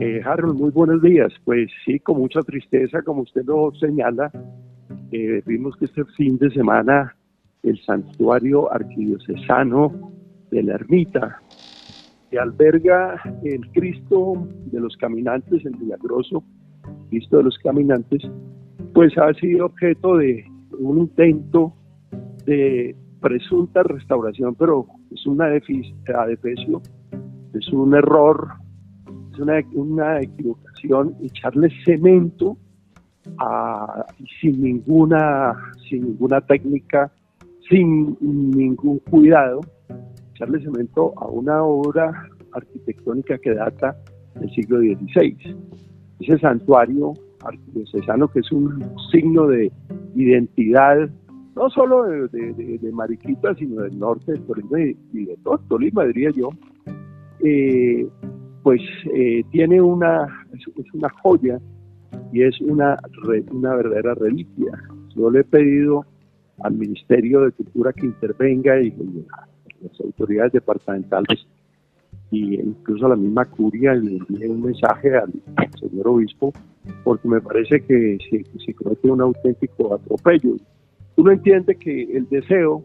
Eh, Harold, muy buenos días. Pues sí, con mucha tristeza, como usted lo señala, eh, vimos que este fin de semana el santuario arquidiocesano de la ermita, que alberga el Cristo de los caminantes, el milagroso Cristo de los caminantes, pues ha sido objeto de un intento de presunta restauración, pero es una defecio, es un error, es una, una equivocación echarle cemento sin ninguna sin ninguna técnica, sin ningún cuidado, echarle cemento a una obra arquitectónica que data del siglo XVI. Ese santuario arquidiocesano que es un signo de identidad no solo de, Mariquita, sino del norte del Tolima y de todo Tolima, diría yo, eh, pues eh, tiene una, es, una joya y es una, una verdadera reliquia. Yo le he pedido al Ministerio de Cultura que intervenga y, las autoridades departamentales y incluso a la misma curia le envíe un mensaje al, señor obispo porque me parece que se, se comete un auténtico atropello uno entiende que el deseo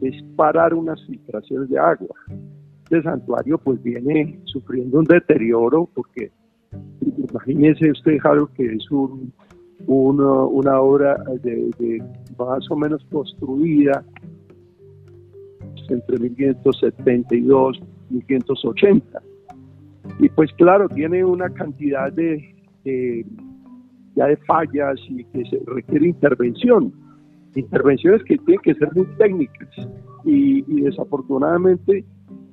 es parar unas filtraciones de agua. Este santuario pues viene sufriendo un deterioro porque imagínese usted, Harold, que es un, una obra de, más o menos construida entre 1572 y 1580. Y pues claro, tiene una cantidad de, de, ya de fallas y que se requiere intervención intervenciones que tienen que ser muy técnicas y, desafortunadamente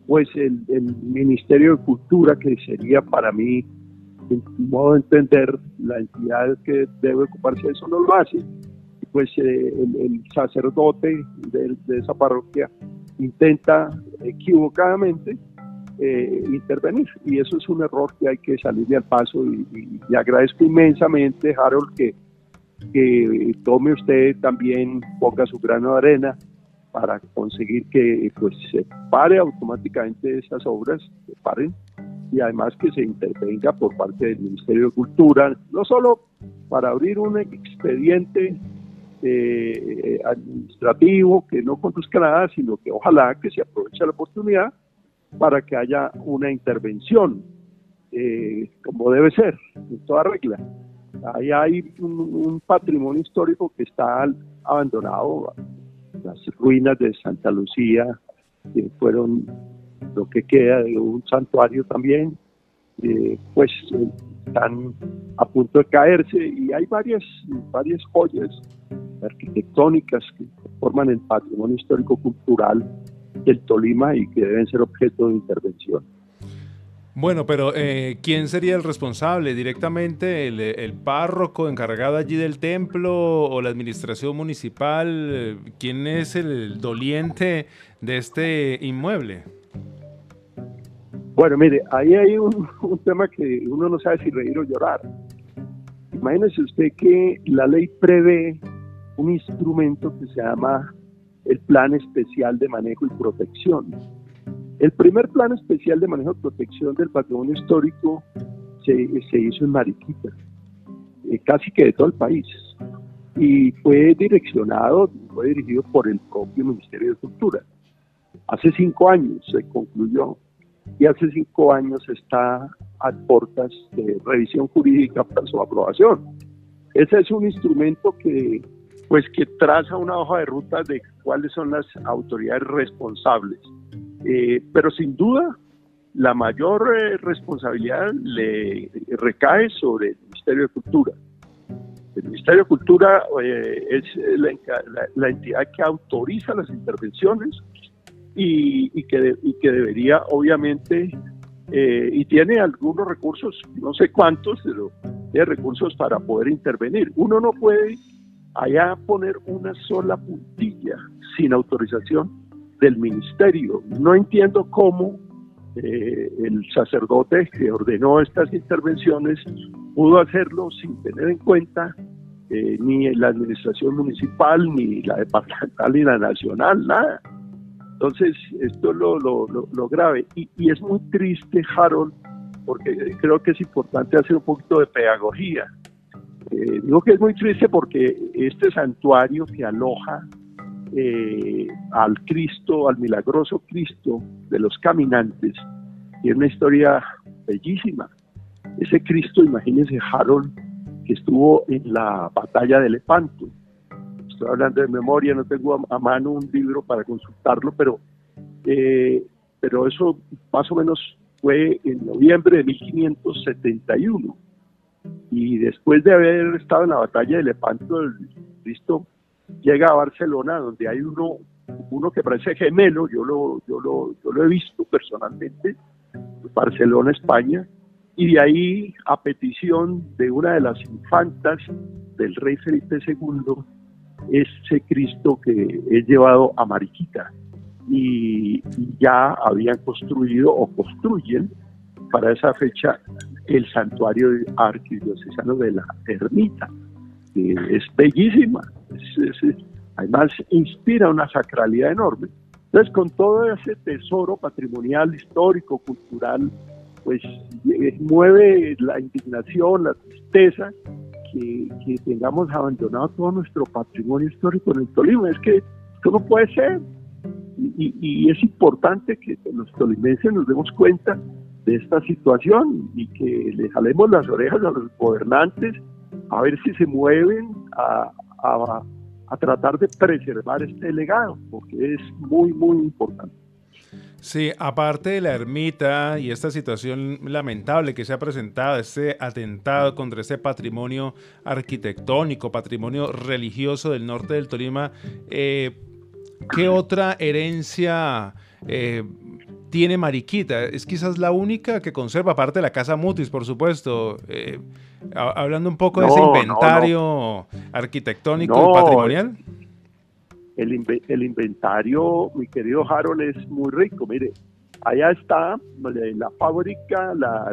pues el, Ministerio de Cultura que sería para mí en modo de entender la entidad que debe ocuparse de eso no lo hace. Pues eh, el, sacerdote de, esa parroquia intenta equivocadamente eh, intervenir. Y eso es un error que hay que salirle al paso. Y, y agradezco inmensamente Harold que que tome usted también, ponga su grano de arena para conseguir que pues se pare automáticamente esas obras, se paren y además que se intervenga por parte del Ministerio de Cultura, no solo para abrir un expediente eh, administrativo que no conduzca nada, sino que ojalá que se aproveche la oportunidad para que haya una intervención eh, como debe ser, en toda regla. Ahí hay un, patrimonio histórico que está abandonado, las ruinas de Santa Lucía, que fueron lo que queda de un santuario también, eh, pues están a punto de caerse y hay varias, varias joyas arquitectónicas que forman el patrimonio histórico-cultural del Tolima y que deben ser objeto de intervención. Bueno, pero eh, ¿quién sería el responsable? ¿Directamente el, párroco encargado allí del templo o la administración municipal? ¿Quién es el doliente de este inmueble? Bueno, mire, ahí hay un, tema que uno no sabe si reír o llorar. Imagínese usted que la ley prevé un instrumento que se llama el Plan Especial de Manejo y Protección el primer plan especial de manejo y protección del patrimonio histórico se, hizo en Mariquita, eh, casi que de todo el país, y fue direccionado, fue dirigido por el propio Ministerio de Cultura. Hace cinco años se concluyó y hace cinco años está a puertas de revisión jurídica para su aprobación. Ese es un instrumento que, pues, que traza una hoja de ruta de cuáles son las autoridades responsables eh, pero sin duda, la mayor eh, responsabilidad le recae sobre el Ministerio de Cultura. El Ministerio de Cultura eh, es la, entidad que autoriza las intervenciones y, que, que, debería, obviamente, y tiene algunos recursos, no sé cuántos, pero tiene recursos para poder intervenir. Uno no puede allá poner una sola puntilla sin autorización del ministerio. No entiendo cómo eh, el sacerdote que ordenó estas intervenciones pudo hacerlo sin tener en cuenta eh, ni la administración municipal, ni la departamental, ni la nacional, nada. Entonces, esto es lo, lo, grave. Y, y, es muy triste, Harold, porque creo que es importante hacer un poquito de pedagogía. Eh, digo que es muy triste porque este santuario que aloja eh, al Cristo, al milagroso Cristo de los caminantes, tiene una historia bellísima. Ese Cristo, imagínense Harold, que estuvo en la batalla de Lepanto. Estoy hablando de memoria, no tengo a, mano un libro para consultarlo, pero, eh, pero eso más o menos fue en noviembre de 1571. Y después de haber estado en la batalla de Lepanto, el Cristo llega a Barcelona, donde hay uno, uno que parece gemelo, yo lo, yo lo, yo lo he visto personalmente, Barcelona, España, y de ahí, a petición de una de las infantas del rey Felipe II, ese Cristo que es llevado a Mariquita. Y, ya habían construido o construyen para esa fecha el santuario arquidiocesano de la ermita, que es bellísima, además inspira una sacralidad enorme. Entonces, con todo ese tesoro patrimonial, histórico, cultural, pues eh, mueve la indignación, la tristeza, que, tengamos abandonado todo nuestro patrimonio histórico en el Tolima. Es que esto no puede ser. Y, es importante que los tolimenses nos demos cuenta de esta situación y que le jalemos las orejas a los gobernantes a ver si se mueven a, a tratar de preservar este legado, porque es muy, muy importante. Sí, aparte de la ermita y esta situación lamentable que se ha presentado, este atentado contra ese patrimonio arquitectónico, patrimonio religioso del norte del Tolima, eh, ¿qué otra herencia eh, tiene Mariquita? Es quizás la única que conserva, aparte de la Casa Mutis, por supuesto. Eh, hablando un poco de ese inventario arquitectónico y patrimonial. El, inventario, mi querido Harold, es muy rico. Mire, allá está la fábrica, la,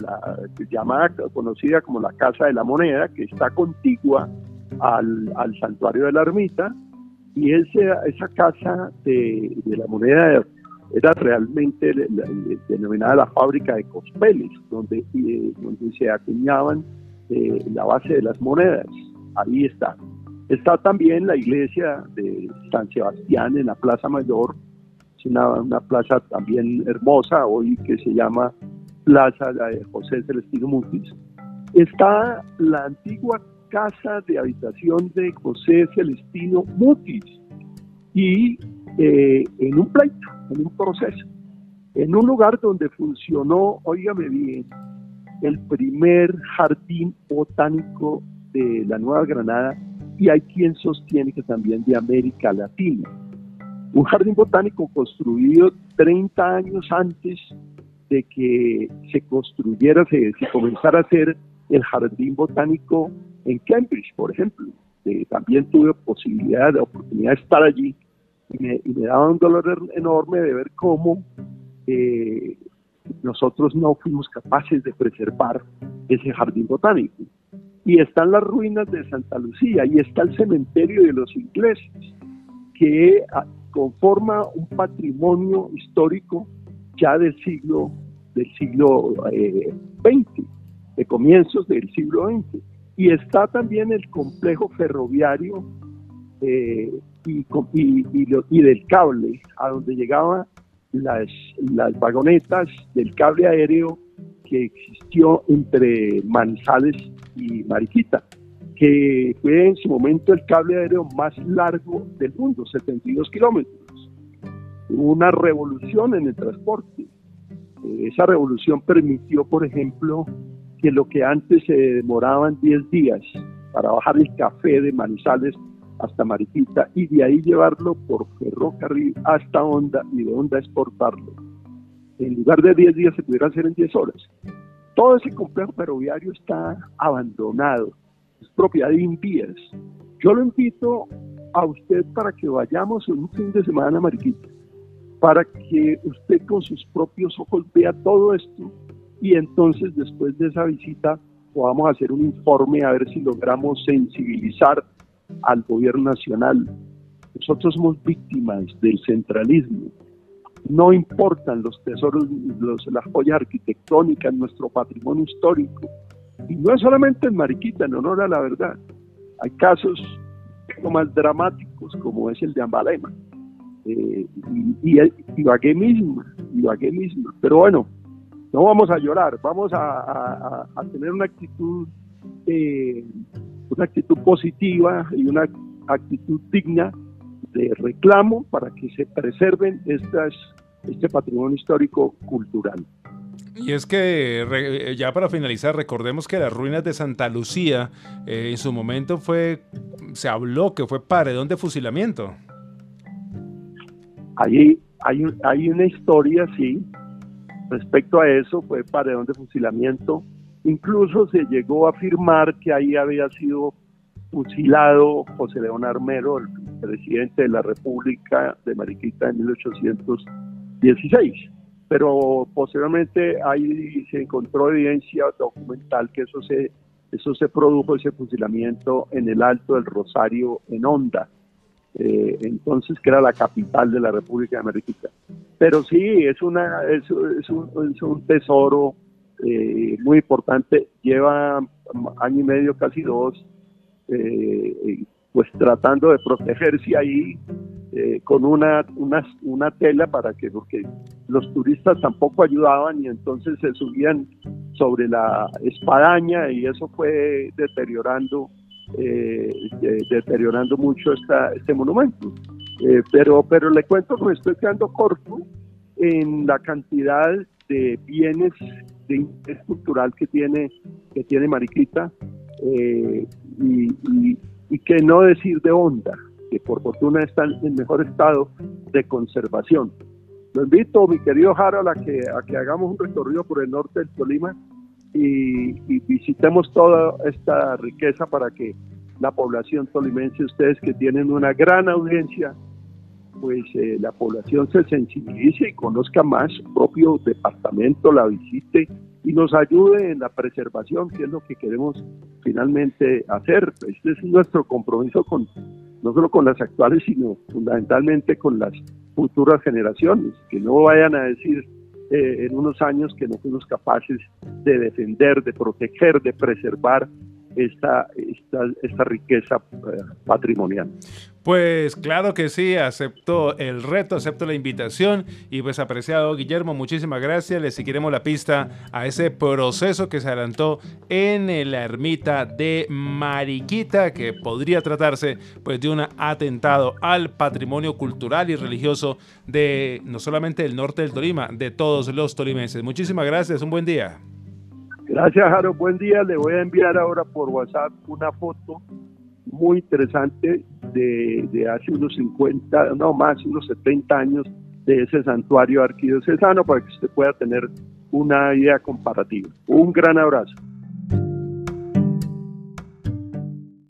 llamada, conocida como la Casa de la Moneda, que está contigua al, santuario de la ermita, y esa, esa casa de, la moneda era realmente denominada la fábrica de Cospeles, donde, eh, donde se acuñaban eh, la base de las monedas. Ahí está. Está también la iglesia de San Sebastián en la Plaza Mayor, es una, plaza también hermosa hoy que se llama Plaza de José Celestino Mutis. Está la antigua casa de habitación de José Celestino Mutis y eh, en un pleito, en un proceso, en un lugar donde funcionó, óigame bien, el primer jardín botánico de la Nueva Granada y hay quien sostiene que también de América Latina. Un jardín botánico construido 30 años antes de que se construyera, se, comenzara a hacer el jardín botánico en Cambridge, por ejemplo. también tuve posibilidad, oportunidad de estar allí y me, daba un dolor enorme de ver cómo eh, nosotros no fuimos capaces de preservar ese jardín botánico y están las ruinas de Santa Lucía y está el cementerio de los ingleses, que ah, conforma un patrimonio histórico ya del siglo del siglo XX, eh, de comienzos del siglo XX. Y está también el complejo ferroviario eh, y, del cable, a donde llegaban las, las vagonetas del cable aéreo que existió entre Manizales y Mariquita, que fue en su momento el cable aéreo más largo del mundo, 72 kilómetros. Una revolución en el transporte. Eh, esa revolución permitió, por ejemplo, que lo que antes se demoraban 10 días para bajar el café de Manizales hasta Mariquita y de ahí llevarlo por ferrocarril hasta Honda y de Honda exportarlo. En lugar de 10 días se pudiera hacer en 10 horas. Todo ese complejo ferroviario está abandonado, es propiedad de Invías. Yo lo invito a usted para que vayamos un fin de semana, Mariquita, para que usted con sus propios ojos vea todo esto y entonces después de esa visita podamos hacer un informe a ver si logramos sensibilizar al gobierno nacional. Nosotros somos víctimas del centralismo no importan los tesoros, los, las joyas arquitectónicas, nuestro patrimonio histórico. Y no es solamente en Mariquita, en honor a la verdad. Hay casos más dramáticos como es el de Ambalema. Eh, y, y, Ibagué misma, Ibagué misma. Pero bueno, no vamos a llorar, vamos a, tener una actitud, eh, una actitud positiva y una actitud digna de reclamo para que se preserven estas, este patrimonio histórico cultural. Y es que ya para finalizar, recordemos que las ruinas de Santa Lucía eh, en su momento fue, se habló que fue paredón de fusilamiento. Allí hay, hay una historia, sí, respecto a eso, fue paredón de fusilamiento. Incluso se llegó a afirmar que ahí había sido fusilado José León Armero, el presidente de la República de Mariquita en 1816 pero posteriormente ahí se encontró evidencia documental que eso se, eso se produjo, ese fusilamiento en el Alto del Rosario, en Honda, eh, entonces que era la capital de la República de América. Pero sí, es, una, es, es, un, es un, tesoro eh, muy importante, lleva año y medio, casi dos, eh, pues tratando de protegerse ahí eh, con una, una, una, tela para que, porque los turistas tampoco ayudaban y entonces se subían sobre la espadaña y eso fue deteriorando, eh, deteriorando mucho esta, este monumento. Pero, pero le cuento que me estoy quedando corto en la cantidad de bienes de interés cultural que tiene, que tiene Mariquita y, y, y que no decir de onda que por fortuna están en mejor estado de conservación. Lo invito, mi querido Harold, a que, a que hagamos un recorrido por el norte del Tolima y, visitemos toda esta riqueza para que la población tolimense, ustedes que tienen una gran audiencia, pues eh, la población se sensibilice y conozca más su propio departamento, la visite y nos ayude en la preservación, que es lo que queremos finalmente hacer. Este es nuestro compromiso con no solo con las actuales, sino fundamentalmente con las futuras generaciones, que no vayan a decir eh, en unos años que no fuimos capaces de defender, de proteger, de preservar esta, esta, riqueza eh, patrimonial. Pues claro que sí, acepto el reto, acepto la invitación y pues apreciado Guillermo, muchísimas gracias. Le seguiremos la pista a ese proceso que se adelantó en la ermita de Mariquita, que podría tratarse pues de un atentado al patrimonio cultural y religioso de no solamente del norte del Tolima, de todos los tolimenses. Muchísimas gracias, un buen día. Gracias, Jaro. Buen día. Le voy a enviar ahora por WhatsApp una foto muy interesante de, hace unos 50, no más, unos 70 años de ese santuario arquidiocesano para que usted pueda tener una idea comparativa. Un gran abrazo.